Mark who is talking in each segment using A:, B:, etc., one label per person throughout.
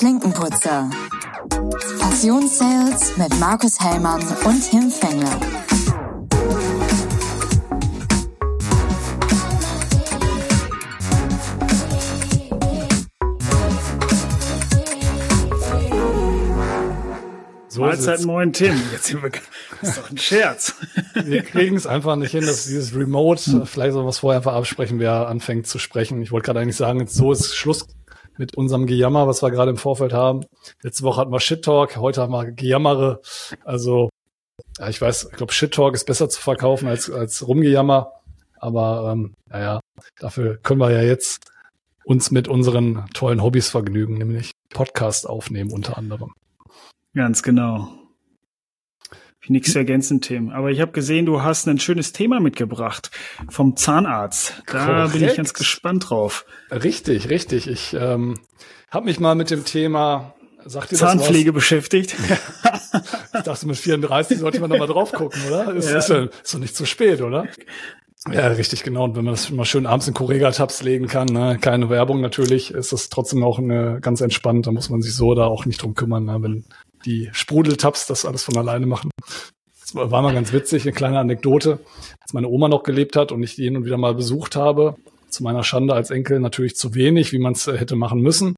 A: Klinkenputzer. Passionssales mit Markus Hellmann und Tim Fengler.
B: So Mahlzeit, moin Tim. Jetzt sind wir, das ist doch ein Scherz.
C: Wir kriegen es einfach nicht hin, dass dieses Remote, vielleicht soll was vorher einfach absprechen, wer anfängt zu sprechen. Ich wollte gerade eigentlich sagen, jetzt so ist Schluss mit unserem Gejammer, was wir gerade im Vorfeld haben. Letzte Woche hatten wir Shit Talk, heute haben wir Gejammere. Also, ja, ich weiß, ich glaube, Shit Talk ist besser zu verkaufen als, als Rumgejammer. Aber ähm, naja, dafür können wir ja jetzt uns mit unseren tollen Hobbys vergnügen, nämlich Podcast aufnehmen unter anderem.
B: Ganz genau. Nichts ergänzen, Tim. Aber ich habe gesehen, du hast ein schönes Thema mitgebracht vom Zahnarzt. Da Korrekt. bin ich ganz gespannt drauf.
C: Richtig, richtig. Ich ähm, habe mich mal mit dem Thema
B: Sagt ihr Zahnpflege beschäftigt.
C: ich dachte, mit 34 sollte man da mal drauf gucken, oder? Ist, ja. ist, ist doch nicht zu spät, oder? Ja, richtig, genau. Und wenn man das mal schön abends in Correga-Tabs legen kann, ne? keine Werbung natürlich, ist das trotzdem auch eine, ganz entspannt. Da muss man sich so da auch nicht drum kümmern, ne? wenn die Sprudeltabs das alles von alleine machen. Das war mal ganz witzig, eine kleine Anekdote. Als meine Oma noch gelebt hat und ich die hin und wieder mal besucht habe, zu meiner Schande als Enkel natürlich zu wenig, wie man es äh, hätte machen müssen.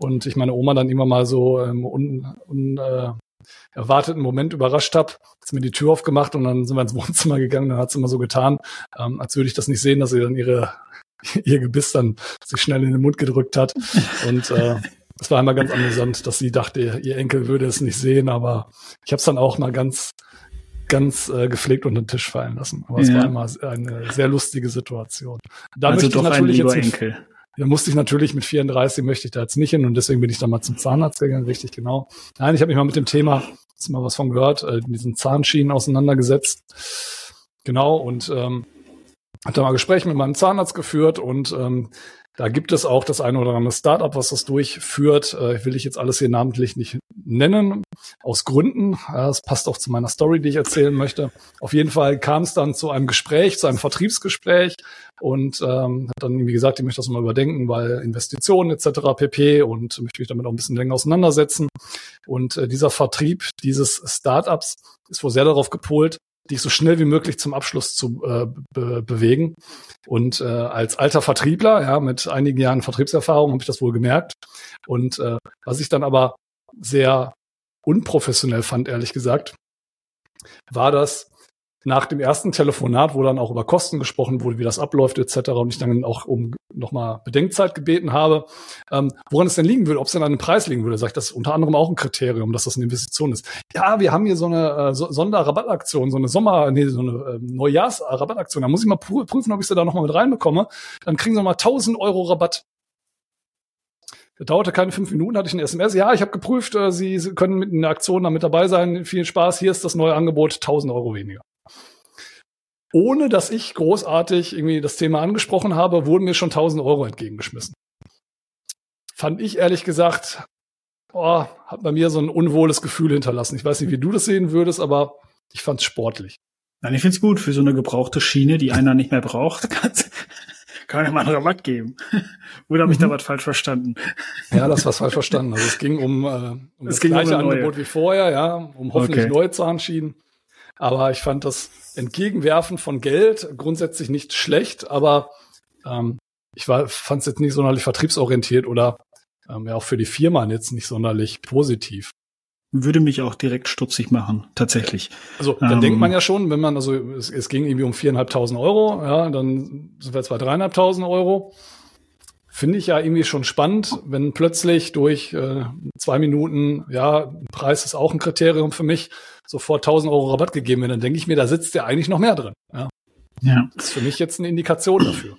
C: Und ich meine Oma dann immer mal so ähm, un, un, äh, Moment überrascht habe, hat mir die Tür aufgemacht und dann sind wir ins Wohnzimmer gegangen. Dann hat sie immer so getan, ähm, als würde ich das nicht sehen, dass sie dann ihre ihr Gebiss dann sich schnell in den Mund gedrückt hat. Und äh, es war einmal ganz amüsant, dass sie dachte, ihr Enkel würde es nicht sehen, aber ich habe es dann auch mal ganz, ganz äh, gepflegt unter den Tisch fallen lassen. Aber ja. es war immer eine sehr lustige Situation.
B: Da also ich natürlich jetzt mit, Enkel.
C: Da musste ich natürlich mit 34 möchte ich da jetzt nicht hin und deswegen bin ich dann mal zum Zahnarzt gegangen, richtig genau. Nein, ich habe mich mal mit dem Thema, hast du mal was von gehört, äh, diesen Zahnschienen auseinandergesetzt. Genau, und ähm, habe da mal Gespräche mit meinem Zahnarzt geführt und ähm, da gibt es auch das eine oder andere Startup, was das durchführt. Äh, will ich jetzt alles hier namentlich nicht nennen, aus Gründen. Das passt auch zu meiner Story, die ich erzählen möchte. Auf jeden Fall kam es dann zu einem Gespräch, zu einem Vertriebsgespräch und ähm, hat dann, wie gesagt, ich möchte das mal überdenken, weil Investitionen etc. pp. und möchte mich damit auch ein bisschen länger auseinandersetzen. Und äh, dieser Vertrieb dieses Startups ist wohl sehr darauf gepolt, dich so schnell wie möglich zum Abschluss zu äh, be bewegen. Und äh, als alter Vertriebler, ja, mit einigen Jahren Vertriebserfahrung, habe ich das wohl gemerkt. Und äh, was ich dann aber sehr unprofessionell fand, ehrlich gesagt, war das, nach dem ersten Telefonat, wo dann auch über Kosten gesprochen wurde, wie das abläuft etc. und ich dann auch um nochmal Bedenkzeit gebeten habe, ähm, woran es denn liegen würde, ob es denn an einem Preis liegen würde, sage ich, das ist unter anderem auch ein Kriterium, dass das eine Investition ist. Ja, wir haben hier so eine äh, so Sonderrabattaktion, so eine Sommer, nee, so eine äh, Neujahrsrabattaktion, da muss ich mal prüfen, ob ich sie da nochmal mit reinbekomme. Dann kriegen sie mal 1000 Euro Rabatt. Das dauerte keine fünf Minuten, hatte ich ein SMS. Ja, ich habe geprüft, äh, Sie können mit einer Aktion da mit dabei sein. Viel Spaß, hier ist das neue Angebot, 1000 Euro weniger ohne dass ich großartig irgendwie das Thema angesprochen habe, wurden mir schon 1000 Euro entgegengeschmissen. Fand ich ehrlich gesagt, oh, hat bei mir so ein unwohles Gefühl hinterlassen. Ich weiß nicht, wie du das sehen würdest, aber ich fand es sportlich.
B: Nein, ich finde es gut für so eine gebrauchte Schiene, die einer nicht mehr braucht. Kann ja mal einen Rabatt geben. Oder habe ich da mhm. was falsch verstanden?
C: Ja, das war falsch verstanden. Also es ging um, äh, um es das gleiche um Angebot wie vorher, ja, um hoffentlich okay. neue Zahnschienen. Aber ich fand das Entgegenwerfen von Geld grundsätzlich nicht schlecht, aber ähm, ich fand es jetzt nicht sonderlich vertriebsorientiert oder ähm, ja auch für die Firma jetzt nicht sonderlich positiv.
B: Würde mich auch direkt stutzig machen, tatsächlich.
C: Also dann ähm, denkt man ja schon, wenn man, also es, es ging irgendwie um viereinhalbtausend Euro, ja, dann sind wir jetzt bei dreieinhalbtausend Euro. Finde ich ja irgendwie schon spannend, wenn plötzlich durch äh, zwei Minuten, ja, Preis ist auch ein Kriterium für mich, sofort 1000 Euro Rabatt gegeben wird, dann denke ich mir, da sitzt ja eigentlich noch mehr drin. Ja. ja. Das ist für mich jetzt eine Indikation dafür.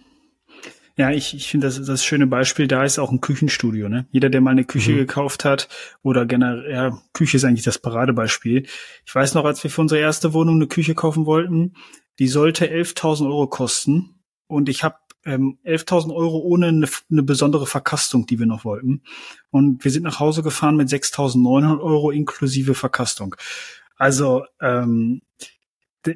B: Ja, ich, ich finde, das, das schöne Beispiel da ist auch ein Küchenstudio. Ne? Jeder, der mal eine Küche mhm. gekauft hat oder generell, ja, Küche ist eigentlich das Paradebeispiel. Ich weiß noch, als wir für unsere erste Wohnung eine Küche kaufen wollten, die sollte 11.000 Euro kosten und ich habe ähm, 11.000 Euro ohne eine, eine besondere Verkastung, die wir noch wollten. Und wir sind nach Hause gefahren mit 6.900 Euro inklusive Verkastung. Also ähm,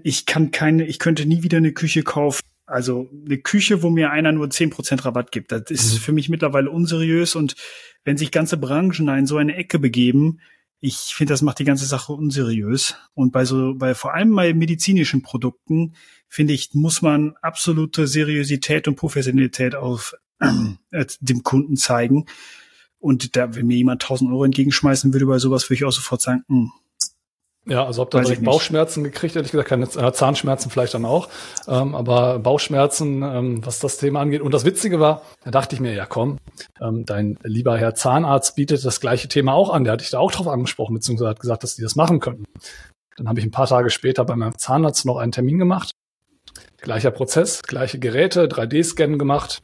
B: ich kann keine, ich könnte nie wieder eine Küche kaufen, Also eine Küche, wo mir einer nur zehn Prozent Rabatt gibt, das ist mhm. für mich mittlerweile unseriös und wenn sich ganze Branchen in so eine Ecke begeben, ich finde, das macht die ganze Sache unseriös. Und bei so, bei vor allem bei medizinischen Produkten, finde ich, muss man absolute Seriosität und Professionalität auf äh, dem Kunden zeigen. Und da, wenn mir jemand 1000 Euro entgegenschmeißen würde bei sowas, würde ich auch sofort sagen, mh, hm,
C: ja, also ob da direkt Bauchschmerzen gekriegt, ehrlich gesagt, keine äh, Zahnschmerzen vielleicht dann auch, ähm, aber Bauchschmerzen, ähm, was das Thema angeht. Und das Witzige war, da dachte ich mir, ja komm, ähm, dein lieber Herr Zahnarzt bietet das gleiche Thema auch an. Der hatte ich da auch drauf angesprochen, beziehungsweise hat gesagt, dass die das machen könnten. Dann habe ich ein paar Tage später bei meinem Zahnarzt noch einen Termin gemacht. Gleicher Prozess, gleiche Geräte, 3D-Scannen gemacht.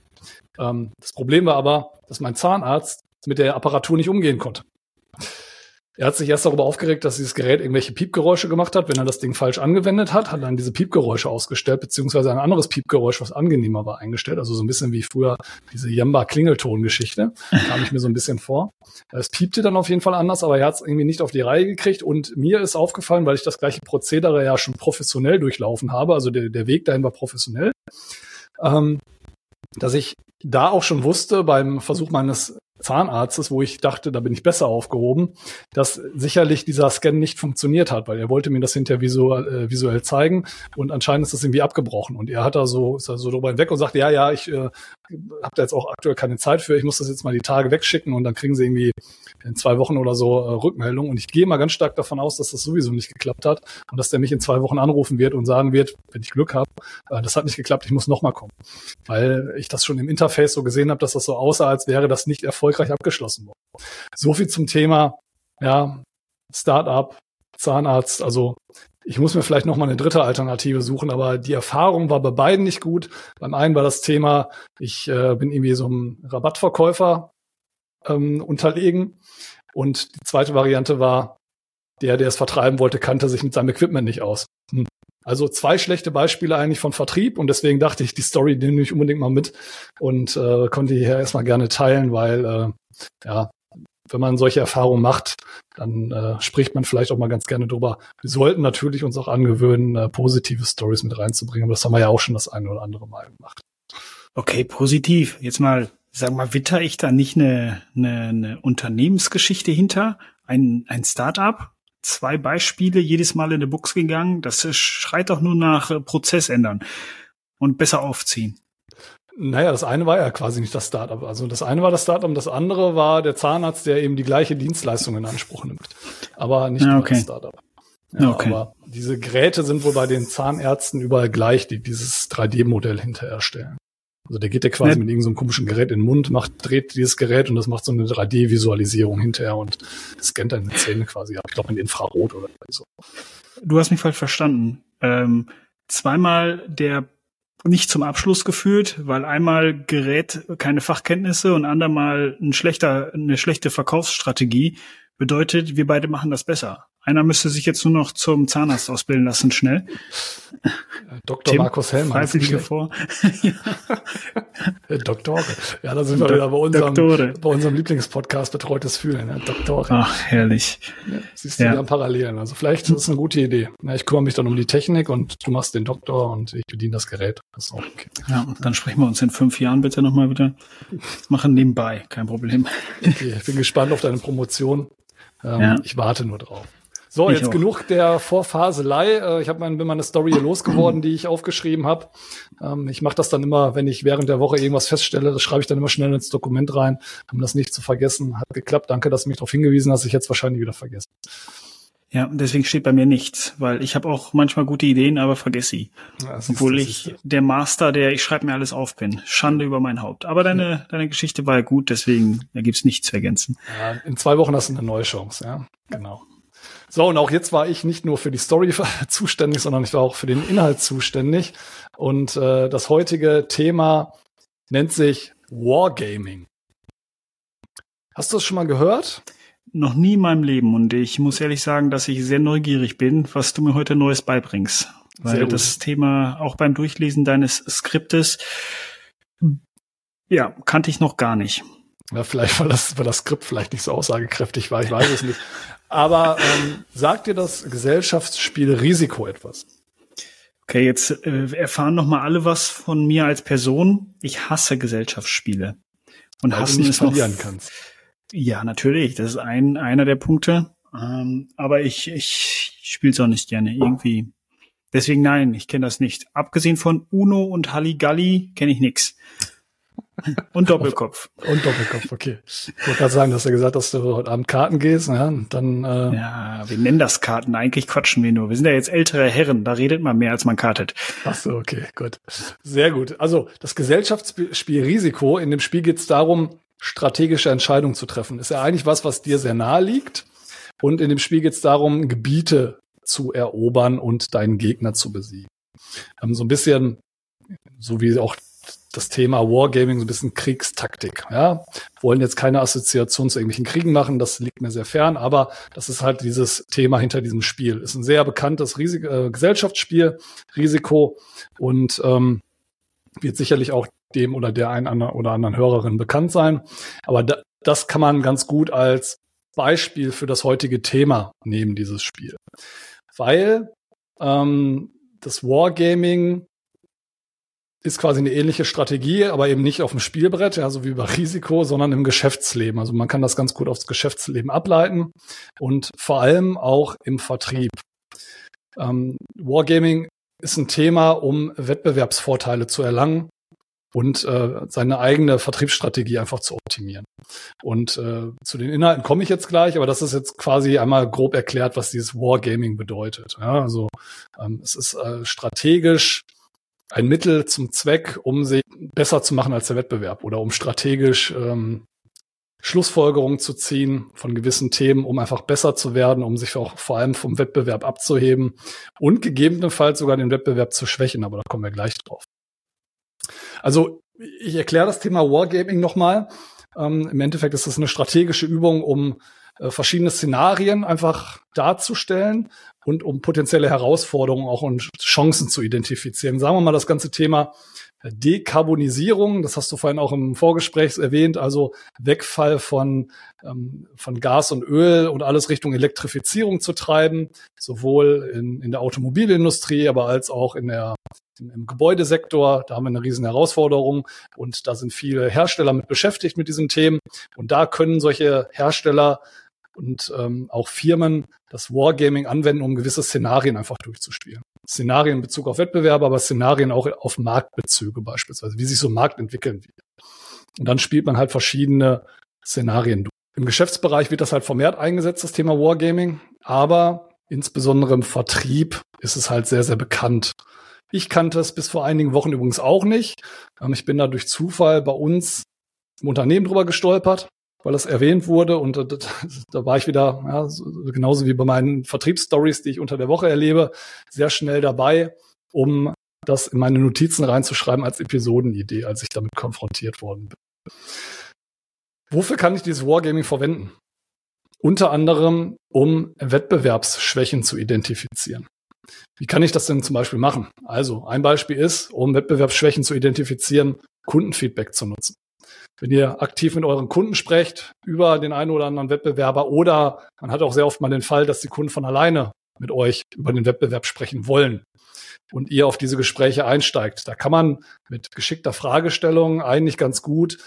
C: Ähm, das Problem war aber, dass mein Zahnarzt mit der Apparatur nicht umgehen konnte. Er hat sich erst darüber aufgeregt, dass dieses Gerät irgendwelche Piepgeräusche gemacht hat, wenn er das Ding falsch angewendet hat, hat dann diese Piepgeräusche ausgestellt, beziehungsweise ein anderes Piepgeräusch, was angenehmer war, eingestellt. Also so ein bisschen wie früher diese Jamba-Klingelton-Geschichte, kam ich mir so ein bisschen vor. Es piepte dann auf jeden Fall anders, aber er hat es irgendwie nicht auf die Reihe gekriegt. Und mir ist aufgefallen, weil ich das gleiche Prozedere ja schon professionell durchlaufen habe, also der, der Weg dahin war professionell, ähm, dass ich da auch schon wusste beim Versuch meines Zahnarztes, wo ich dachte, da bin ich besser aufgehoben, dass sicherlich dieser Scan nicht funktioniert hat, weil er wollte mir das hinterher visuell, äh, visuell zeigen und anscheinend ist das irgendwie abgebrochen. Und er hat da so, ist da so drüber hinweg und sagt, ja, ja, ich äh, habe da jetzt auch aktuell keine Zeit für, ich muss das jetzt mal die Tage wegschicken und dann kriegen sie irgendwie in zwei Wochen oder so äh, Rückmeldung. Und ich gehe mal ganz stark davon aus, dass das sowieso nicht geklappt hat und dass der mich in zwei Wochen anrufen wird und sagen wird, wenn ich Glück habe, äh, das hat nicht geklappt, ich muss nochmal kommen, weil ich das schon im Interface so gesehen habe, dass das so aussah, als wäre das nicht erfolgreich abgeschlossen worden. So viel zum Thema, ja, Startup, Zahnarzt, also ich muss mir vielleicht noch mal eine dritte Alternative suchen, aber die Erfahrung war bei beiden nicht gut. Beim einen war das Thema, ich äh, bin irgendwie so ein Rabattverkäufer ähm, unterlegen und die zweite Variante war, der, der es vertreiben wollte, kannte sich mit seinem Equipment nicht aus. Hm. Also zwei schlechte Beispiele eigentlich von Vertrieb und deswegen dachte ich, die Story nehme ich unbedingt mal mit und äh, konnte hier erstmal gerne teilen, weil äh, ja, wenn man solche Erfahrungen macht, dann äh, spricht man vielleicht auch mal ganz gerne drüber. Wir sollten natürlich uns auch angewöhnen, äh, positive Stories mit reinzubringen, aber das haben wir ja auch schon das eine oder andere Mal gemacht.
B: Okay, positiv. Jetzt mal, sag mal, witter ich da nicht eine, eine, eine Unternehmensgeschichte hinter? Ein, ein Start-up? zwei Beispiele jedes Mal in die Box gegangen. Das schreit doch nur nach äh, Prozess ändern und besser aufziehen.
C: Naja, das eine war ja quasi nicht das Startup. Also das eine war das Startup, das andere war der Zahnarzt, der eben die gleiche Dienstleistung in Anspruch nimmt. Aber nicht
B: ja, okay.
C: das Startup. Ja,
B: okay.
C: Aber diese Geräte sind wohl bei den Zahnärzten überall gleich, die dieses 3D-Modell hinterher stellen. Also der geht ja quasi ja. mit irgendeinem so komischen Gerät in den Mund, macht, dreht dieses Gerät und das macht so eine 3D-Visualisierung hinterher und scannt deine Zähne quasi. Ich glaube in Infrarot oder so.
B: Du hast mich falsch verstanden. Ähm, zweimal der nicht zum Abschluss geführt, weil einmal Gerät keine Fachkenntnisse und andermal ein schlechter, eine schlechte Verkaufsstrategie bedeutet, wir beide machen das besser. Einer müsste sich jetzt nur noch zum Zahnarzt ausbilden lassen, schnell.
C: Dr. Tim, Markus Hellmann.
B: Freiwillige vor.
C: Doktore. Ja, da sind wir wieder bei unserem, bei unserem Lieblingspodcast Betreutes Fühlen. Ja, Doktore.
B: Ach, herrlich.
C: Ja, siehst du ja. wieder Parallelen. Also vielleicht ist es eine gute Idee. Ja, ich kümmere mich dann um die Technik und du machst den Doktor und ich bediene das Gerät. Das ist auch
B: okay. Ja, dann sprechen wir uns in fünf Jahren bitte nochmal wieder. Machen nebenbei, kein Problem.
C: Okay, ich bin gespannt auf deine Promotion. Ähm, ja. Ich warte nur drauf. So, ich jetzt auch. genug der Vorfaselei. Äh, ich habe mein, bin meine Story hier losgeworden, die ich aufgeschrieben habe. Ähm, ich mache das dann immer, wenn ich während der Woche irgendwas feststelle, das schreibe ich dann immer schnell ins Dokument rein, um das nicht zu vergessen. Hat geklappt. Danke, dass du mich darauf hingewiesen hast. Ich jetzt wahrscheinlich wieder vergessen.
B: Ja, deswegen steht bei mir nichts, weil ich habe auch manchmal gute Ideen, aber vergesse sie. Ja, Obwohl ich der Master, der ich schreibe mir alles auf bin. Schande über mein Haupt. Aber deine, ja. deine Geschichte war ja gut, deswegen da gibt's nichts zu ergänzen.
C: Ja, in zwei Wochen hast du eine neue Chance, ja. Genau. So, und auch jetzt war ich nicht nur für die Story zuständig, sondern ich war auch für den Inhalt zuständig. Und äh, das heutige Thema nennt sich Wargaming. Hast du das schon mal gehört?
B: Noch nie in meinem Leben. Und ich muss ehrlich sagen, dass ich sehr neugierig bin, was du mir heute Neues beibringst. Weil das Thema auch beim Durchlesen deines Skriptes, ja, kannte ich noch gar nicht.
C: Ja, vielleicht, weil das, weil das Skript vielleicht nicht so aussagekräftig war, ich weiß es nicht. Aber ähm, sagt dir das Gesellschaftsspiel Risiko etwas?
B: Okay, jetzt äh, erfahren noch mal alle was von mir als Person. Ich hasse Gesellschaftsspiele. Und
C: Weil
B: hassen
C: du nicht
B: ist noch
C: verlieren kannst.
B: Ja, natürlich. Das ist ein einer der Punkte. Ähm, aber ich ich spiele es auch nicht gerne irgendwie. Deswegen nein, ich kenne das nicht. Abgesehen von Uno und Halligalli kenne ich nix. Und Doppelkopf.
C: Und Doppelkopf, okay. Ich wollte gerade sagen, dass du gesagt hast, dass du heute Abend Karten gehst, ja, und dann äh,
B: Ja, wir nennen das Karten. Eigentlich quatschen wir nur. Wir sind ja jetzt ältere Herren. Da redet man mehr, als man kartet.
C: Ach so, okay, gut. Sehr gut. Also das Gesellschaftsspiel Risiko, in dem Spiel geht es darum, strategische Entscheidungen zu treffen. Ist ja eigentlich was, was dir sehr nahe liegt. Und in dem Spiel geht es darum, Gebiete zu erobern und deinen Gegner zu besiegen. Ähm, so ein bisschen, so wie auch das Thema Wargaming, so ein bisschen Kriegstaktik. Ja, wollen jetzt keine Assoziation zu irgendwelchen Kriegen machen, das liegt mir sehr fern, aber das ist halt dieses Thema hinter diesem Spiel. Ist ein sehr bekanntes Risik äh, Gesellschaftsspiel, Risiko und ähm, wird sicherlich auch dem oder der einen oder anderen Hörerin bekannt sein. Aber da, das kann man ganz gut als Beispiel für das heutige Thema nehmen, dieses Spiel. Weil ähm, das Wargaming ist quasi eine ähnliche Strategie, aber eben nicht auf dem Spielbrett, ja, so wie bei Risiko, sondern im Geschäftsleben. Also man kann das ganz gut aufs Geschäftsleben ableiten und vor allem auch im Vertrieb. Ähm, Wargaming ist ein Thema, um Wettbewerbsvorteile zu erlangen und äh, seine eigene Vertriebsstrategie einfach zu optimieren. Und äh, zu den Inhalten komme ich jetzt gleich, aber das ist jetzt quasi einmal grob erklärt, was dieses Wargaming bedeutet. Ja, also ähm, es ist äh, strategisch ein Mittel zum Zweck, um sich besser zu machen als der Wettbewerb oder um strategisch ähm, Schlussfolgerungen zu ziehen von gewissen Themen, um einfach besser zu werden, um sich auch vor allem vom Wettbewerb abzuheben und gegebenenfalls sogar den Wettbewerb zu schwächen, aber da kommen wir gleich drauf. Also ich erkläre das Thema Wargaming nochmal. Ähm, Im Endeffekt ist das eine strategische Übung, um äh, verschiedene Szenarien einfach darzustellen und um potenzielle Herausforderungen auch und Chancen zu identifizieren. Sagen wir mal das ganze Thema Dekarbonisierung, das hast du vorhin auch im Vorgespräch erwähnt, also Wegfall von, ähm, von Gas und Öl und alles Richtung Elektrifizierung zu treiben, sowohl in, in der Automobilindustrie, aber als auch in der, im Gebäudesektor. Da haben wir eine riesen Herausforderung und da sind viele Hersteller mit beschäftigt mit diesen Themen. Und da können solche Hersteller und ähm, auch Firmen das Wargaming anwenden, um gewisse Szenarien einfach durchzuspielen. Szenarien in Bezug auf Wettbewerbe, aber Szenarien auch auf Marktbezüge beispielsweise, wie sich so ein Markt entwickeln wird. Und dann spielt man halt verschiedene Szenarien durch. Im Geschäftsbereich wird das halt vermehrt eingesetzt, das Thema Wargaming, aber insbesondere im Vertrieb ist es halt sehr, sehr bekannt. Ich kannte es bis vor einigen Wochen übrigens auch nicht. Ähm, ich bin da durch Zufall bei uns im Unternehmen drüber gestolpert weil das erwähnt wurde und äh, da war ich wieder, ja, so, genauso wie bei meinen Vertriebsstories, die ich unter der Woche erlebe, sehr schnell dabei, um das in meine Notizen reinzuschreiben als Episodenidee, als ich damit konfrontiert worden bin. Wofür kann ich dieses Wargaming verwenden? Unter anderem, um Wettbewerbsschwächen zu identifizieren. Wie kann ich das denn zum Beispiel machen? Also, ein Beispiel ist, um Wettbewerbsschwächen zu identifizieren, Kundenfeedback zu nutzen wenn ihr aktiv mit euren Kunden sprecht über den einen oder anderen Wettbewerber oder man hat auch sehr oft mal den Fall, dass die Kunden von alleine mit euch über den Wettbewerb sprechen wollen und ihr auf diese Gespräche einsteigt. Da kann man mit geschickter Fragestellung eigentlich ganz gut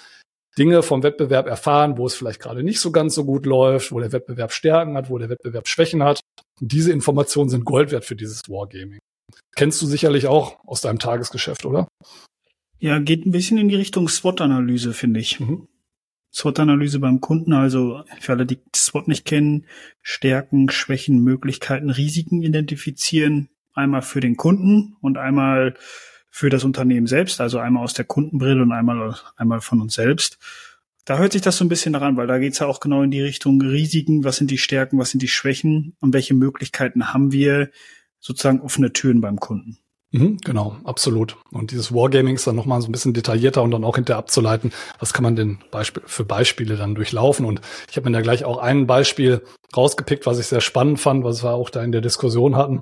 C: Dinge vom Wettbewerb erfahren, wo es vielleicht gerade nicht so ganz so gut läuft, wo der Wettbewerb Stärken hat, wo der Wettbewerb Schwächen hat. Und diese Informationen sind Gold wert für dieses Wargaming. Kennst du sicherlich auch aus deinem Tagesgeschäft, oder?
B: Ja, geht ein bisschen in die Richtung SWOT-Analyse, finde ich. Mhm. SWOT-Analyse beim Kunden, also für alle, die SWOT nicht kennen, Stärken, Schwächen, Möglichkeiten, Risiken identifizieren. Einmal für den Kunden und einmal für das Unternehmen selbst, also einmal aus der Kundenbrille und einmal, einmal von uns selbst. Da hört sich das so ein bisschen daran, weil da geht's ja auch genau in die Richtung Risiken, was sind die Stärken, was sind die Schwächen und welche Möglichkeiten haben wir, sozusagen offene Türen beim Kunden.
C: Mhm, genau, absolut. Und dieses Wargaming ist dann nochmal so ein bisschen detaillierter und dann auch hinterher abzuleiten, was kann man denn Beispiel, für Beispiele dann durchlaufen. Und ich habe mir da gleich auch ein Beispiel rausgepickt, was ich sehr spannend fand, was wir auch da in der Diskussion hatten.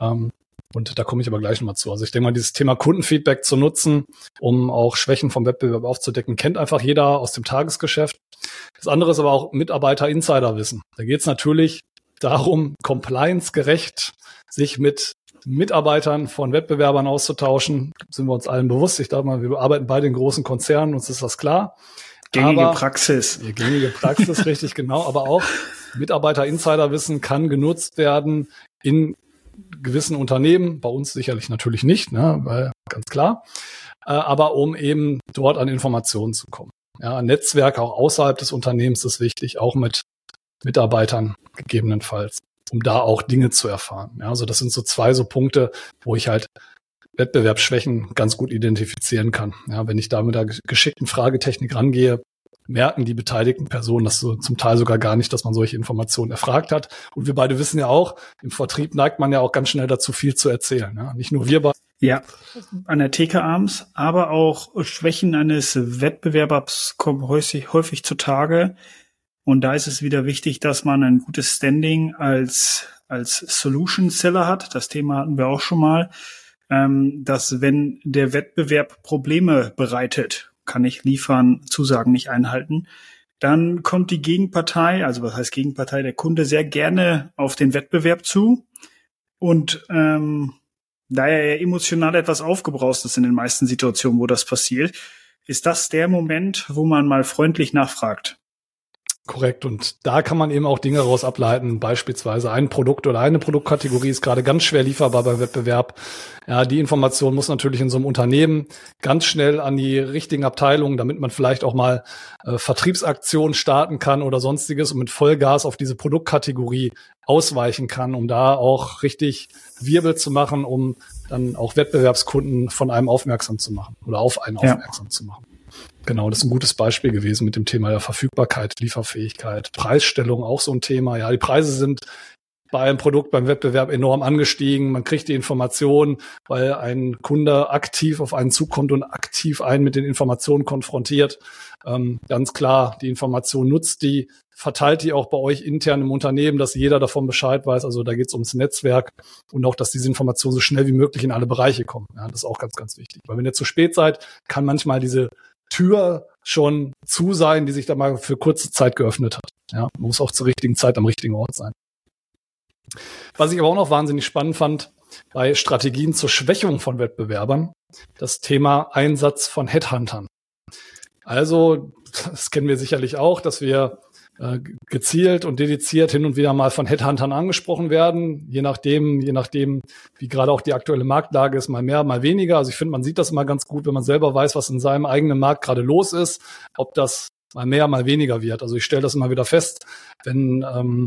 C: Ähm, und da komme ich aber gleich nochmal zu. Also ich denke mal, dieses Thema Kundenfeedback zu nutzen, um auch Schwächen vom Wettbewerb aufzudecken, kennt einfach jeder aus dem Tagesgeschäft. Das andere ist aber auch Mitarbeiter-Insider-Wissen. Da geht es natürlich darum, compliance-gerecht sich mit Mitarbeitern von Wettbewerbern auszutauschen. Sind wir uns allen bewusst. Ich glaube mal, wir arbeiten bei den großen Konzernen, uns ist das klar.
B: Gängige aber, Praxis.
C: Gängige Praxis, richtig genau. Aber auch Mitarbeiter-Insider-Wissen kann genutzt werden in gewissen Unternehmen, bei uns sicherlich natürlich nicht, ne, weil ganz klar, äh, aber um eben dort an Informationen zu kommen. Ja, Netzwerk auch außerhalb des Unternehmens ist wichtig, auch mit Mitarbeitern gegebenenfalls, um da auch Dinge zu erfahren. Ja, also das sind so zwei so Punkte, wo ich halt Wettbewerbsschwächen ganz gut identifizieren kann. Ja, wenn ich da mit der geschickten Fragetechnik rangehe, merken die beteiligten Personen das so zum Teil sogar gar nicht, dass man solche Informationen erfragt hat. Und wir beide wissen ja auch, im Vertrieb neigt man ja auch ganz schnell dazu, viel zu erzählen. Ja? Nicht nur wir beide.
B: Ja, an der Theke abends, aber auch Schwächen eines Wettbewerbers kommen häufig, häufig zutage. Und da ist es wieder wichtig, dass man ein gutes Standing als, als Solution Seller hat. Das Thema hatten wir auch schon mal. Ähm, dass wenn der Wettbewerb Probleme bereitet, kann ich liefern, Zusagen nicht einhalten. Dann kommt die Gegenpartei, also was heißt Gegenpartei, der Kunde sehr gerne auf den Wettbewerb zu. Und ähm, da er emotional etwas aufgebraust ist in den meisten Situationen, wo das passiert, ist das der Moment, wo man mal freundlich nachfragt.
C: Korrekt. Und da kann man eben auch Dinge raus ableiten. Beispielsweise ein Produkt oder eine Produktkategorie ist gerade ganz schwer lieferbar beim Wettbewerb. Ja, die Information muss natürlich in so einem Unternehmen ganz schnell an die richtigen Abteilungen, damit man vielleicht auch mal äh, Vertriebsaktionen starten kann oder sonstiges und mit Vollgas auf diese Produktkategorie ausweichen kann, um da auch richtig Wirbel zu machen, um dann auch Wettbewerbskunden von einem aufmerksam zu machen oder auf einen ja. aufmerksam zu machen. Genau, das ist ein gutes Beispiel gewesen mit dem Thema der Verfügbarkeit, Lieferfähigkeit, Preisstellung auch so ein Thema. Ja, die Preise sind bei einem Produkt beim Wettbewerb enorm angestiegen. Man kriegt die Informationen, weil ein Kunde aktiv auf einen zukommt und aktiv einen mit den Informationen konfrontiert. Ähm, ganz klar, die Information nutzt die, verteilt die auch bei euch intern im Unternehmen, dass jeder davon Bescheid weiß. Also da geht es ums Netzwerk und auch, dass diese Informationen so schnell wie möglich in alle Bereiche kommen. Ja, das ist auch ganz, ganz wichtig. Weil wenn ihr zu spät seid, kann manchmal diese Tür schon zu sein, die sich da mal für kurze Zeit geöffnet hat. Ja, muss auch zur richtigen Zeit am richtigen Ort sein. Was ich aber auch noch wahnsinnig spannend fand, bei Strategien zur Schwächung von Wettbewerbern, das Thema Einsatz von Headhuntern. Also, das kennen wir sicherlich auch, dass wir gezielt und dediziert hin und wieder mal von Headhuntern angesprochen werden, je nachdem, je nachdem, wie gerade auch die aktuelle Marktlage ist, mal mehr, mal weniger. Also ich finde, man sieht das immer ganz gut, wenn man selber weiß, was in seinem eigenen Markt gerade los ist, ob das mal mehr, mal weniger wird. Also ich stelle das immer wieder fest, wenn ähm,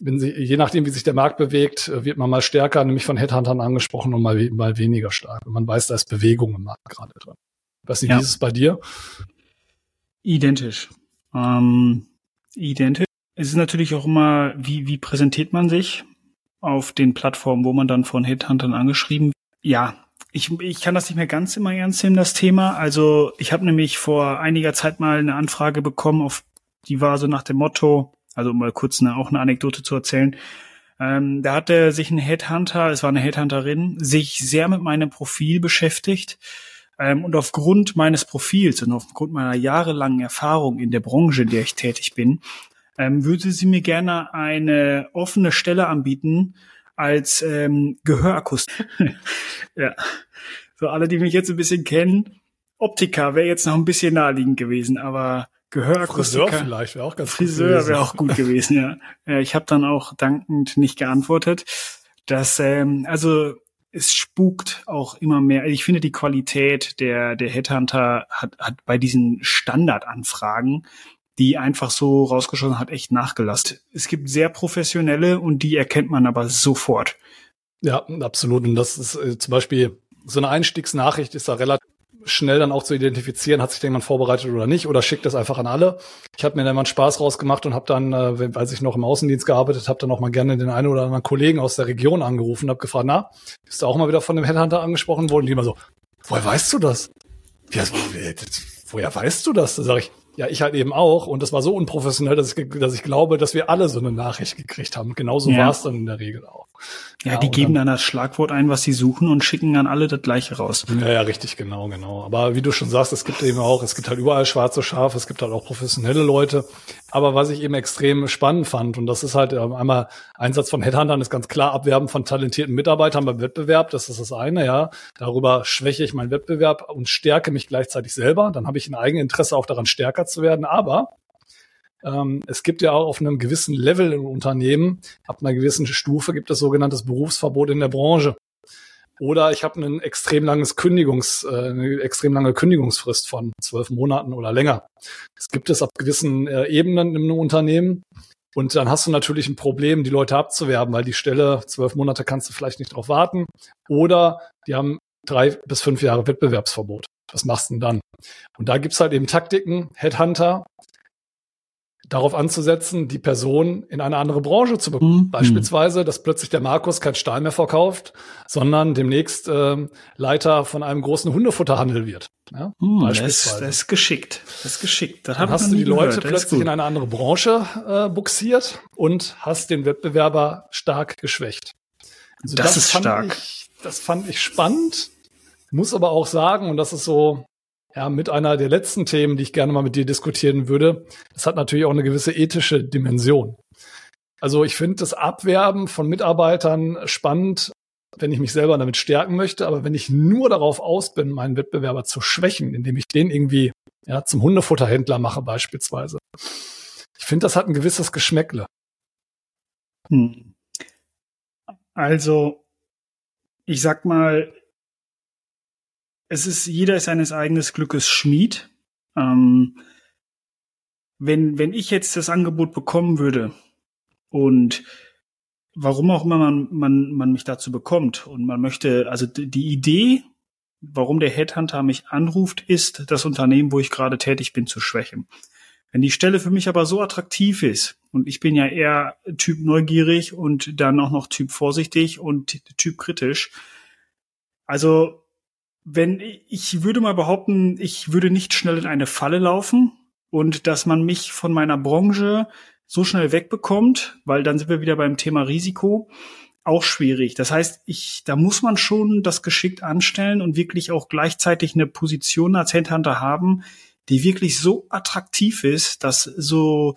C: wenn sie, je nachdem, wie sich der Markt bewegt, äh, wird man mal stärker, nämlich von Headhuntern angesprochen und mal, mal weniger stark. Und man weiß, da ist Bewegung im Markt gerade drin. Was nicht, ja. wie ist es bei dir?
B: Identisch. Ähm, identisch. Es ist natürlich auch immer, wie, wie präsentiert man sich auf den Plattformen, wo man dann von Headhuntern angeschrieben Ja, ich, ich kann das nicht mehr ganz immer ernst nehmen, das Thema. Also ich habe nämlich vor einiger Zeit mal eine Anfrage bekommen, auf die war so nach dem Motto, also um mal kurz eine, auch eine Anekdote zu erzählen. Ähm, da hatte sich ein Headhunter, es war eine Headhunterin, sich sehr mit meinem Profil beschäftigt ähm, und aufgrund meines Profils und aufgrund meiner jahrelangen Erfahrung in der Branche, in der ich tätig bin, ähm, würde sie mir gerne eine offene Stelle anbieten als ähm, Gehörakust. ja. So alle, die mich jetzt ein bisschen kennen, Optiker wäre jetzt noch ein bisschen naheliegend gewesen, aber Gehörakustiker.
C: Friseur vielleicht wäre auch ganz
B: Friseur wäre auch gut gewesen, ja. ja ich habe dann auch dankend nicht geantwortet. Dass, ähm, also es spukt auch immer mehr. Ich finde, die Qualität der, der Headhunter hat, hat bei diesen Standardanfragen, die einfach so rausgeschossen hat, echt nachgelassen. Es gibt sehr professionelle und die erkennt man aber sofort.
C: Ja, absolut. Und das ist äh, zum Beispiel so eine Einstiegsnachricht ist da relativ schnell dann auch zu identifizieren, hat sich jemand vorbereitet oder nicht, oder schickt das einfach an alle. Ich habe mir dann mal einen Spaß rausgemacht und habe dann, äh, als ich noch im Außendienst gearbeitet habe, dann auch mal gerne den einen oder anderen Kollegen aus der Region angerufen und habe gefragt, na, bist du auch mal wieder von dem Headhunter angesprochen worden? Und die immer so, woher weißt du das? Ja, woher weißt du das? Da sage ich, ja, ich halt eben auch. Und das war so unprofessionell, dass ich, dass ich glaube, dass wir alle so eine Nachricht gekriegt haben. Genauso ja. war es dann in der Regel auch.
B: Ja, ja die geben dann, das Schlagwort ein, was sie suchen und schicken dann alle das gleiche raus.
C: Ja, ja, richtig, genau, genau. Aber wie du schon sagst, es gibt eben auch, es gibt halt überall schwarze Schafe, es gibt halt auch professionelle Leute. Aber was ich eben extrem spannend fand, und das ist halt ähm, einmal Einsatz von Headhuntern ist ganz klar Abwerben von talentierten Mitarbeitern beim Wettbewerb, das ist das eine, ja. Darüber schwäche ich meinen Wettbewerb und stärke mich gleichzeitig selber. Dann habe ich ein Eigeninteresse auch daran, stärker zu werden. Aber ähm, es gibt ja auch auf einem gewissen Level im Unternehmen, ab einer gewissen Stufe gibt es sogenanntes Berufsverbot in der Branche. Oder ich habe ein extrem langes Kündigungs, äh, eine extrem lange Kündigungsfrist von zwölf Monaten oder länger. Das gibt es ab gewissen äh, Ebenen im Unternehmen. Und dann hast du natürlich ein Problem, die Leute abzuwerben, weil die Stelle, zwölf Monate kannst du vielleicht nicht drauf warten. Oder die haben drei bis fünf Jahre Wettbewerbsverbot. Was machst du denn dann? Und da gibt's halt eben Taktiken, Headhunter, darauf anzusetzen, die Person in eine andere Branche zu bekommen. Mhm. Beispielsweise, dass plötzlich der Markus kein Stahl mehr verkauft, sondern demnächst äh, Leiter von einem großen Hundefutterhandel wird.
B: Ja, mhm, beispielsweise. Das, das ist geschickt. Das ist geschickt.
C: Das Dann hast du die Leute plötzlich in eine andere Branche äh, buxiert und hast den Wettbewerber stark geschwächt.
B: Also das, das ist stark.
C: Ich, das fand ich spannend. Muss aber auch sagen, und das ist so ja, mit einer der letzten Themen, die ich gerne mal mit dir diskutieren würde. Das hat natürlich auch eine gewisse ethische Dimension. Also ich finde das Abwerben von Mitarbeitern spannend, wenn ich mich selber damit stärken möchte, aber wenn ich nur darauf aus bin, meinen Wettbewerber zu schwächen, indem ich den irgendwie ja, zum Hundefutterhändler mache beispielsweise. Ich finde, das hat ein gewisses Geschmäckle.
B: Hm. Also, ich sag mal, es ist, jeder ist seines eigenen Glückes Schmied. Ähm, wenn, wenn ich jetzt das Angebot bekommen würde und warum auch immer man, man, man mich dazu bekommt und man möchte, also die Idee, warum der Headhunter mich anruft, ist, das Unternehmen, wo ich gerade tätig bin, zu schwächen. Wenn die Stelle für mich aber so attraktiv ist und ich bin ja eher Typ neugierig und dann auch noch Typ vorsichtig und Typ kritisch, also wenn ich würde mal behaupten, ich würde nicht schnell in eine Falle laufen und dass man mich von meiner Branche so schnell wegbekommt, weil dann sind wir wieder beim Thema Risiko, auch schwierig. Das heißt, ich, da muss man schon das geschickt anstellen und wirklich auch gleichzeitig eine Position als Headhunter haben, die wirklich so attraktiv ist, dass so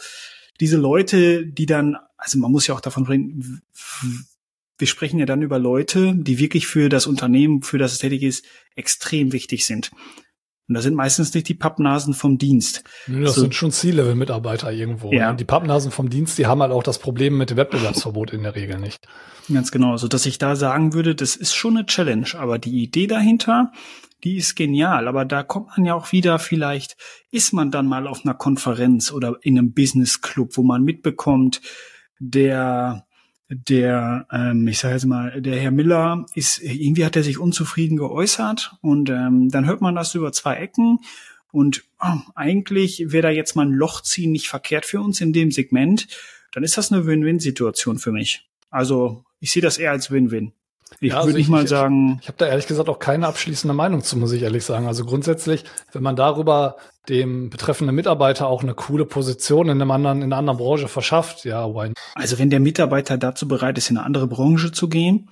B: diese Leute, die dann, also man muss ja auch davon reden, wir sprechen ja dann über Leute, die wirklich für das Unternehmen, für das es tätig ist, extrem wichtig sind. Und das sind meistens nicht die Pappnasen vom Dienst.
C: Das so, sind schon C-Level-Mitarbeiter irgendwo. Ja. Die Pappnasen vom Dienst, die haben halt auch das Problem mit dem Wettbewerbsverbot in der Regel nicht.
B: Ganz genau. So dass ich da sagen würde, das ist schon eine Challenge. Aber die Idee dahinter, die ist genial. Aber da kommt man ja auch wieder vielleicht, ist man dann mal auf einer Konferenz oder in einem Business Club, wo man mitbekommt, der der, ähm, ich sage jetzt mal, der Herr Miller ist, irgendwie hat er sich unzufrieden geäußert und ähm, dann hört man das über zwei Ecken und oh, eigentlich wäre da jetzt mal ein Loch ziehen nicht verkehrt für uns in dem Segment, dann ist das eine Win-Win-Situation für mich. Also ich sehe das eher als Win-Win. Ich ja, also würde nicht mal sagen.
C: Ich, ich habe da ehrlich gesagt auch keine abschließende Meinung zu, muss ich ehrlich sagen. Also grundsätzlich, wenn man darüber dem betreffenden Mitarbeiter auch eine coole Position in einem anderen, in einer anderen Branche verschafft, ja, why?
B: Also wenn der Mitarbeiter dazu bereit ist, in eine andere Branche zu gehen,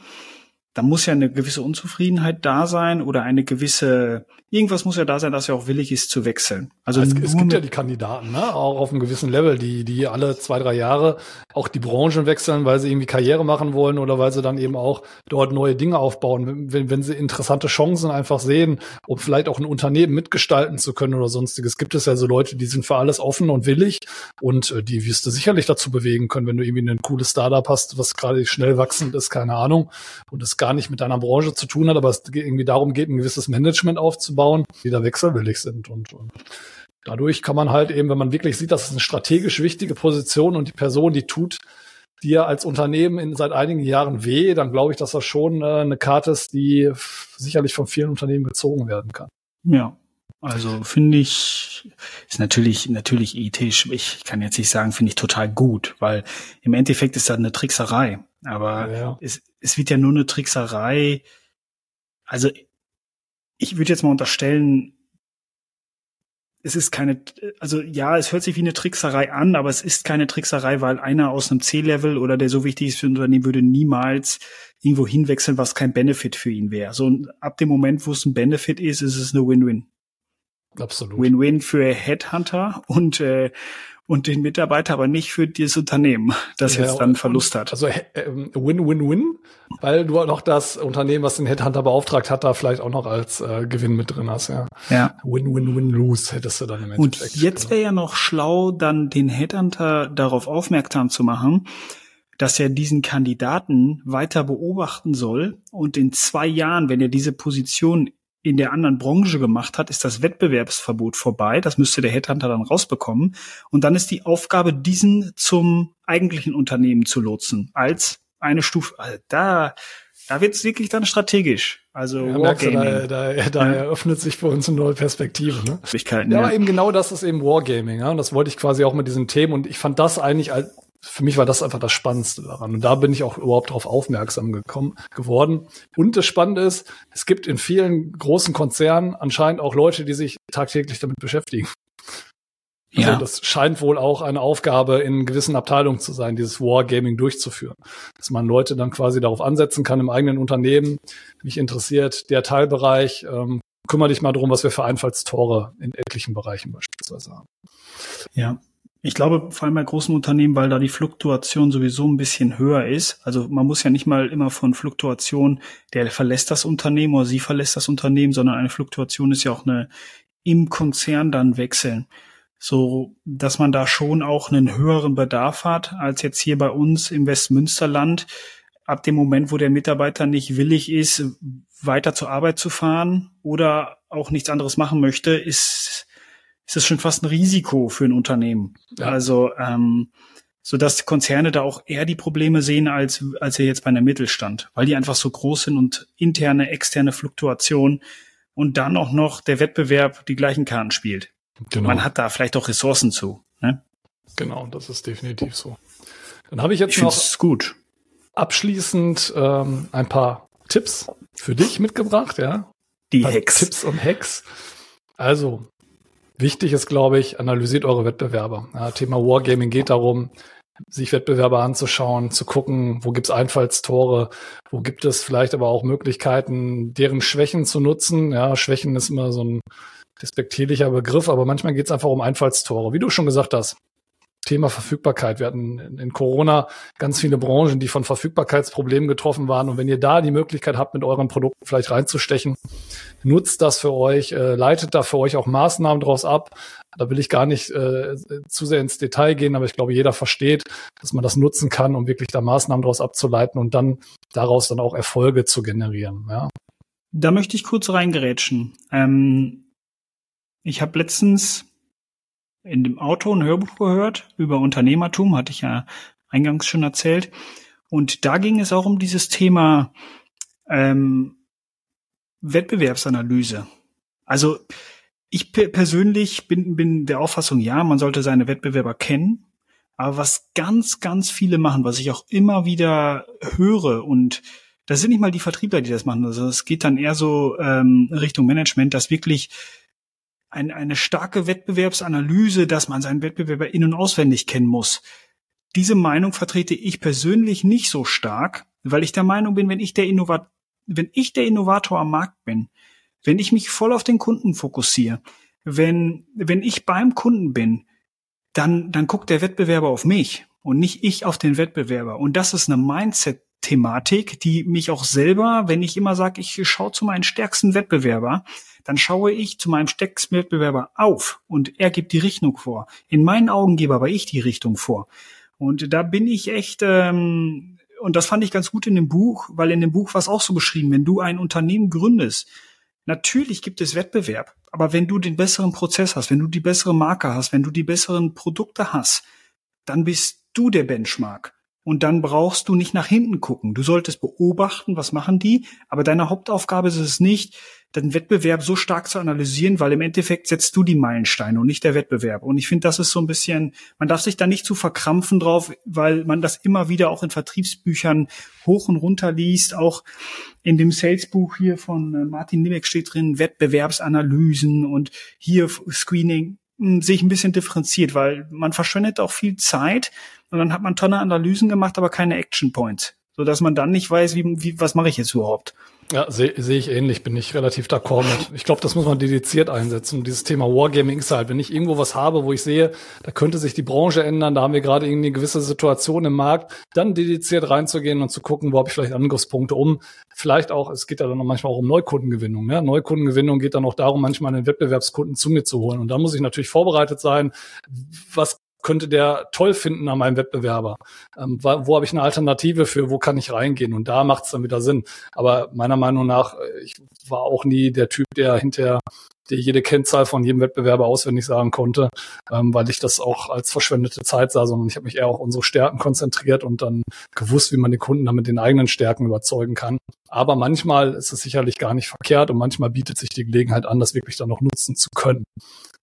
B: da muss ja eine gewisse Unzufriedenheit da sein oder eine gewisse, irgendwas muss ja da sein, dass er auch willig ist zu wechseln.
C: Also es, es gibt ja die Kandidaten, ne? auch auf einem gewissen Level, die, die alle zwei, drei Jahre auch die Branchen wechseln, weil sie irgendwie Karriere machen wollen oder weil sie dann eben auch dort neue Dinge aufbauen, wenn, wenn sie interessante Chancen einfach sehen, um vielleicht auch ein Unternehmen mitgestalten zu können oder sonstiges. Gibt es ja so Leute, die sind für alles offen und willig und äh, die wirst du sicherlich dazu bewegen können, wenn du irgendwie ein cooles Startup hast, was gerade schnell wachsend ist, keine Ahnung, und es gar nicht mit deiner Branche zu tun hat, aber es irgendwie darum geht, ein gewisses Management aufzubauen, die da wechselwillig sind. Und, und dadurch kann man halt eben, wenn man wirklich sieht, das ist eine strategisch wichtige Position und die Person, die tut dir als Unternehmen in seit einigen Jahren weh, dann glaube ich, dass das schon äh, eine Karte ist, die sicherlich von vielen Unternehmen gezogen werden kann.
B: Ja, also finde ich, ist natürlich, natürlich ethisch. Ich kann jetzt nicht sagen, finde ich total gut, weil im Endeffekt ist das eine Trickserei. Aber ja. es, es wird ja nur eine Trickserei. Also ich würde jetzt mal unterstellen, es ist keine, also ja, es hört sich wie eine Trickserei an, aber es ist keine Trickserei, weil einer aus einem C-Level oder der so wichtig ist für ein Unternehmen würde niemals irgendwo hinwechseln, was kein Benefit für ihn wäre. So ab dem Moment, wo es ein Benefit ist, ist es eine Win-Win.
C: Absolut.
B: Win-Win für Headhunter und äh, und den Mitarbeiter, aber nicht für das Unternehmen, das ja, jetzt dann Verlust hat.
C: Also Win-Win-Win, ähm, weil du auch noch das Unternehmen, was den Headhunter beauftragt hat, da vielleicht auch noch als äh, Gewinn mit drin hast. Ja.
B: ja.
C: Win-Win-Win-Lose hättest du dann
B: im Endeffekt. Und jetzt genau. wäre ja noch schlau, dann den Headhunter darauf aufmerksam zu machen, dass er diesen Kandidaten weiter beobachten soll und in zwei Jahren, wenn er diese Position in der anderen Branche gemacht hat, ist das Wettbewerbsverbot vorbei. Das müsste der Headhunter dann rausbekommen. Und dann ist die Aufgabe, diesen zum eigentlichen Unternehmen zu lotsen, als eine Stufe. Also da, da wird es wirklich dann strategisch. Also
C: ja, Wargaming. Da, da, da ja. eröffnet sich für uns eine neue Perspektive. Ne? Ja, ja, aber eben genau das ist eben Wargaming. Ja? Und das wollte ich quasi auch mit diesen Themen. Und ich fand das eigentlich als für mich war das einfach das Spannendste daran. Und da bin ich auch überhaupt darauf aufmerksam gekommen, geworden. Und das Spannende ist, es gibt in vielen großen Konzernen anscheinend auch Leute, die sich tagtäglich damit beschäftigen. Also ja. das scheint wohl auch eine Aufgabe in gewissen Abteilungen zu sein, dieses Wargaming durchzuführen. Dass man Leute dann quasi darauf ansetzen kann im eigenen Unternehmen. Mich interessiert der Teilbereich, ähm, kümmere dich mal darum, was wir für Einfallstore in etlichen Bereichen beispielsweise haben.
B: Ja, ich glaube, vor allem bei großen Unternehmen, weil da die Fluktuation sowieso ein bisschen höher ist. Also man muss ja nicht mal immer von Fluktuation, der verlässt das Unternehmen oder sie verlässt das Unternehmen, sondern eine Fluktuation ist ja auch eine im Konzern dann wechseln. So, dass man da schon auch einen höheren Bedarf hat als jetzt hier bei uns im Westmünsterland. Ab dem Moment, wo der Mitarbeiter nicht willig ist, weiter zur Arbeit zu fahren oder auch nichts anderes machen möchte, ist ist das schon fast ein Risiko für ein Unternehmen. Ja. Also ähm, so dass Konzerne da auch eher die Probleme sehen als als er jetzt bei einer Mittelstand, weil die einfach so groß sind und interne, externe Fluktuation und dann auch noch der Wettbewerb die gleichen Karten spielt. Genau. Man hat da vielleicht auch Ressourcen zu. Ne?
C: Genau, das ist definitiv so. Dann habe ich jetzt
B: ich
C: noch
B: gut.
C: abschließend ähm, ein paar Tipps für dich mitgebracht, ja.
B: Die Hacks.
C: Tipps und Hacks. Also, Wichtig ist, glaube ich, analysiert eure Wettbewerber. Ja, Thema Wargaming geht darum, sich Wettbewerber anzuschauen, zu gucken, wo gibt's Einfallstore, wo gibt es vielleicht aber auch Möglichkeiten, deren Schwächen zu nutzen. Ja, Schwächen ist immer so ein despektierlicher Begriff, aber manchmal geht's einfach um Einfallstore, wie du schon gesagt hast. Thema Verfügbarkeit. Wir hatten in Corona ganz viele Branchen, die von Verfügbarkeitsproblemen getroffen waren. Und wenn ihr da die Möglichkeit habt, mit euren Produkten vielleicht reinzustechen, nutzt das für euch, äh, leitet da für euch auch Maßnahmen draus ab. Da will ich gar nicht äh, zu sehr ins Detail gehen, aber ich glaube, jeder versteht, dass man das nutzen kann, um wirklich da Maßnahmen draus abzuleiten und dann daraus dann auch Erfolge zu generieren. Ja.
B: Da möchte ich kurz reingerätschen. Ähm, ich habe letztens in dem Auto ein Hörbuch gehört über Unternehmertum, hatte ich ja eingangs schon erzählt. Und da ging es auch um dieses Thema ähm, Wettbewerbsanalyse. Also ich persönlich bin, bin der Auffassung, ja, man sollte seine Wettbewerber kennen. Aber was ganz, ganz viele machen, was ich auch immer wieder höre und das sind nicht mal die Vertriebler, die das machen. Also es geht dann eher so ähm, Richtung Management, dass wirklich ein, eine starke Wettbewerbsanalyse, dass man seinen Wettbewerber in- und auswendig kennen muss. Diese Meinung vertrete ich persönlich nicht so stark, weil ich der Meinung bin, wenn ich der Innovat wenn ich der Innovator am Markt bin, wenn ich mich voll auf den Kunden fokussiere, wenn, wenn ich beim Kunden bin, dann, dann guckt der Wettbewerber auf mich und nicht ich auf den Wettbewerber. Und das ist eine Mindset-Thematik, die mich auch selber, wenn ich immer sage, ich schaue zu meinen stärksten Wettbewerber, dann schaue ich zu meinem stärksten Wettbewerber auf und er gibt die Richtung vor. In meinen Augen gebe aber ich die Richtung vor. Und da bin ich echt, ähm, und das fand ich ganz gut in dem Buch, weil in dem Buch war es auch so beschrieben, wenn du ein Unternehmen gründest, natürlich gibt es Wettbewerb, aber wenn du den besseren Prozess hast, wenn du die bessere Marke hast, wenn du die besseren Produkte hast, dann bist du der Benchmark. Und dann brauchst du nicht nach hinten gucken. Du solltest beobachten, was machen die, aber deine Hauptaufgabe ist es nicht, den Wettbewerb so stark zu analysieren, weil im Endeffekt setzt du die Meilensteine und nicht der Wettbewerb. Und ich finde, das ist so ein bisschen, man darf sich da nicht zu verkrampfen drauf, weil man das immer wieder auch in Vertriebsbüchern hoch und runter liest. Auch in dem Salesbuch hier von äh, Martin Nimek steht drin, Wettbewerbsanalysen und hier Screening hm, sehe ich ein bisschen differenziert, weil man verschwendet auch viel Zeit und dann hat man tolle Analysen gemacht, aber keine Action Points, so dass man dann nicht weiß, wie, wie was mache ich jetzt überhaupt.
C: Ja, sehe seh ich ähnlich, bin ich relativ d'accord mit. Ich glaube, das muss man dediziert einsetzen. Dieses Thema Wargaming ist halt, wenn ich irgendwo was habe, wo ich sehe, da könnte sich die Branche ändern, da haben wir gerade irgendwie eine gewisse Situation im Markt, dann dediziert reinzugehen und zu gucken, wo habe ich vielleicht Angriffspunkte um. Vielleicht auch, es geht ja dann manchmal auch um Neukundengewinnung. Ne? Neukundengewinnung geht dann auch darum, manchmal einen Wettbewerbskunden zu mir zu holen. Und da muss ich natürlich vorbereitet sein, was könnte der toll finden an meinem Wettbewerber? Ähm, wo, habe ich eine Alternative für? Wo kann ich reingehen? Und da macht es dann wieder Sinn. Aber meiner Meinung nach, äh, ich war auch nie der Typ, der hinterher der jede Kennzahl von jedem Wettbewerber auswendig sagen konnte, ähm, weil ich das auch als verschwendete Zeit sah, sondern ich habe mich eher auf unsere Stärken konzentriert und dann gewusst, wie man den Kunden dann mit den eigenen Stärken überzeugen kann. Aber manchmal ist es sicherlich gar nicht verkehrt und manchmal bietet sich die Gelegenheit an, das wirklich dann noch nutzen zu können.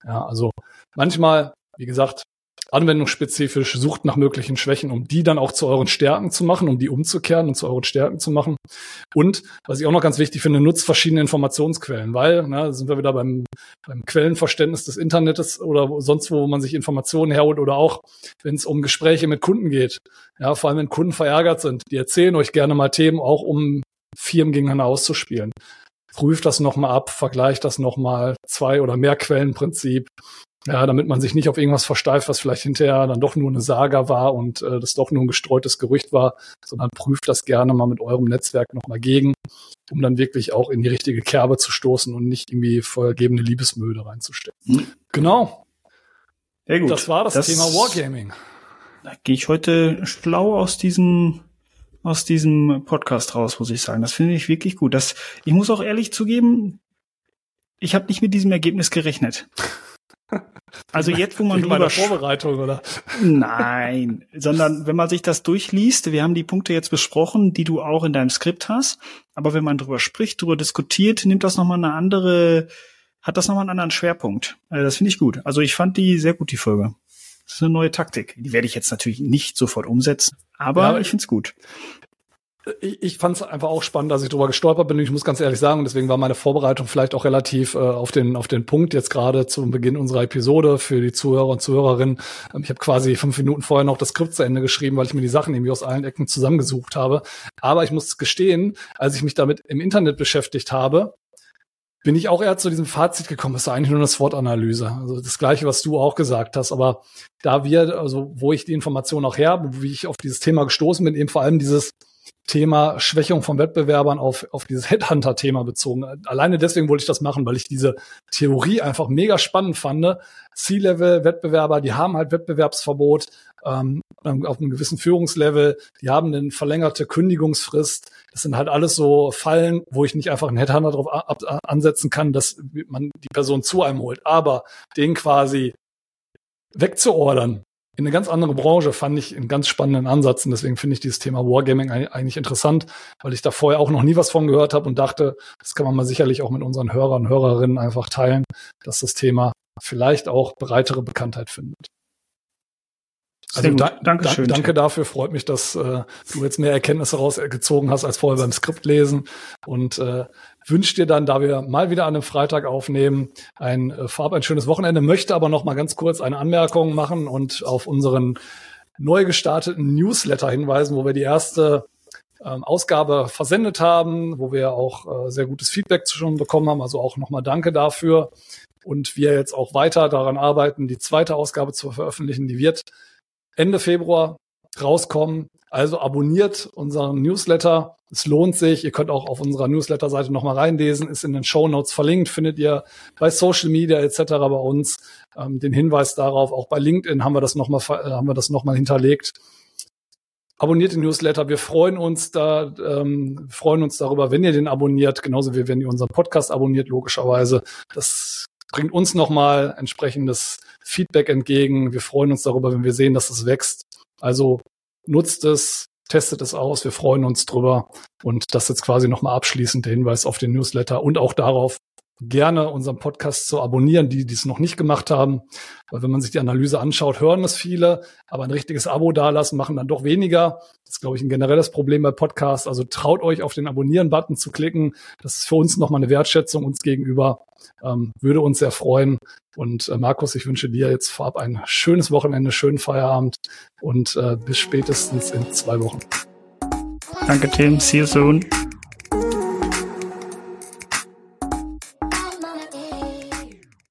C: Ja, also manchmal, wie gesagt, anwendungsspezifisch, sucht nach möglichen Schwächen, um die dann auch zu euren Stärken zu machen, um die umzukehren und zu euren Stärken zu machen. Und was ich auch noch ganz wichtig finde, nutzt verschiedene Informationsquellen, weil, na, sind wir wieder beim, beim Quellenverständnis des Internets oder sonst wo man sich Informationen herholt oder auch, wenn es um Gespräche mit Kunden geht. Ja, vor allem wenn Kunden verärgert sind, die erzählen euch gerne mal Themen, auch um Firmen gegeneinander auszuspielen. Prüft das nochmal ab, vergleicht das nochmal, zwei oder mehr Quellenprinzip ja, damit man sich nicht auf irgendwas versteift, was vielleicht hinterher dann doch nur eine Saga war und äh, das doch nur ein gestreutes Gerücht war, sondern prüft das gerne mal mit eurem Netzwerk nochmal gegen, um dann wirklich auch in die richtige Kerbe zu stoßen und nicht irgendwie vergebene Liebesmüde reinzustecken. Mhm. Genau.
B: Sehr gut.
C: Das war das, das Thema Wargaming.
B: Da gehe ich heute schlau aus diesem aus diesem Podcast raus, muss ich sagen. Das finde ich wirklich gut. Das, ich muss auch ehrlich zugeben, ich habe nicht mit diesem Ergebnis gerechnet. Also jetzt, wo man
C: drüber Vorbereitung oder?
B: Nein, sondern wenn man sich das durchliest, wir haben die Punkte jetzt besprochen, die du auch in deinem Skript hast, aber wenn man drüber spricht, drüber diskutiert, nimmt das nochmal eine andere, hat das nochmal einen anderen Schwerpunkt. Also das finde ich gut. Also ich fand die sehr gut, die Folge. Das ist eine neue Taktik. Die werde ich jetzt natürlich nicht sofort umsetzen, aber ja, ich finde es gut
C: ich, ich fand es einfach auch spannend, dass ich drüber gestolpert bin. Ich muss ganz ehrlich sagen, deswegen war meine Vorbereitung vielleicht auch relativ äh, auf den auf den Punkt jetzt gerade zum Beginn unserer Episode für die Zuhörer und Zuhörerinnen. Ähm, ich habe quasi fünf Minuten vorher noch das Skript zu Ende geschrieben, weil ich mir die Sachen irgendwie aus allen Ecken zusammengesucht habe. Aber ich muss gestehen, als ich mich damit im Internet beschäftigt habe, bin ich auch eher zu diesem Fazit gekommen, es ist eigentlich nur eine SWOT-Analyse. Also das Gleiche, was du auch gesagt hast. Aber da wir, also wo ich die Information auch her wie ich auf dieses Thema gestoßen bin, eben vor allem dieses Thema Schwächung von Wettbewerbern auf, auf dieses Headhunter-Thema bezogen. Alleine deswegen wollte ich das machen, weil ich diese Theorie einfach mega spannend fand. C-Level-Wettbewerber, die haben halt Wettbewerbsverbot ähm, auf einem gewissen Führungslevel, die haben eine verlängerte Kündigungsfrist. Das sind halt alles so Fallen, wo ich nicht einfach einen Headhunter drauf ansetzen kann, dass man die Person zu einem holt. Aber den quasi wegzuordern, in eine ganz andere Branche fand ich einen ganz spannenden Ansatz und deswegen finde ich dieses Thema Wargaming eigentlich interessant, weil ich da vorher auch noch nie was von gehört habe und dachte, das kann man mal sicherlich auch mit unseren Hörern und Hörerinnen einfach teilen, dass das Thema vielleicht auch breitere Bekanntheit findet. Also da, Dankeschön, da, danke dafür, freut mich, dass äh, du jetzt mehr Erkenntnisse rausgezogen hast als vorher beim Skript lesen und äh, wünsche dir dann, da wir mal wieder an einem Freitag aufnehmen, ein äh, vorab ein schönes Wochenende, möchte aber noch mal ganz kurz eine Anmerkung machen und auf unseren neu gestarteten Newsletter hinweisen, wo wir die erste ähm, Ausgabe versendet haben, wo wir auch äh, sehr gutes Feedback schon bekommen haben. Also auch nochmal Danke dafür. Und wir jetzt auch weiter daran arbeiten, die zweite Ausgabe zu veröffentlichen. Die wird Ende Februar rauskommen. Also abonniert unseren Newsletter. Es lohnt sich. Ihr könnt auch auf unserer Newsletter-Seite nochmal reinlesen. Ist in den Show Notes verlinkt. Findet ihr bei Social Media etc. bei uns. Ähm, den Hinweis darauf. Auch bei LinkedIn haben wir das nochmal, äh, haben wir das nochmal hinterlegt. Abonniert den Newsletter. Wir freuen uns da, ähm, freuen uns darüber, wenn ihr den abonniert. Genauso wie wenn ihr unseren Podcast abonniert, logischerweise. Das bringt uns nochmal entsprechendes Feedback entgegen. Wir freuen uns darüber, wenn wir sehen, dass es wächst. Also nutzt es, testet es aus, wir freuen uns drüber. Und das jetzt quasi nochmal abschließend der Hinweis auf den Newsletter und auch darauf, gerne unseren Podcast zu abonnieren, die die es noch nicht gemacht haben. Weil wenn man sich die Analyse anschaut, hören es viele, aber ein richtiges Abo dalassen machen dann doch weniger. Das ist, glaube ich, ein generelles Problem bei Podcasts. Also traut euch auf den Abonnieren-Button zu klicken. Das ist für uns nochmal eine Wertschätzung uns gegenüber. Ähm, würde uns sehr freuen. Und äh, Markus, ich wünsche dir jetzt vorab ein schönes Wochenende, schönen Feierabend und äh, bis spätestens in zwei Wochen.
B: Danke, Tim. See you soon.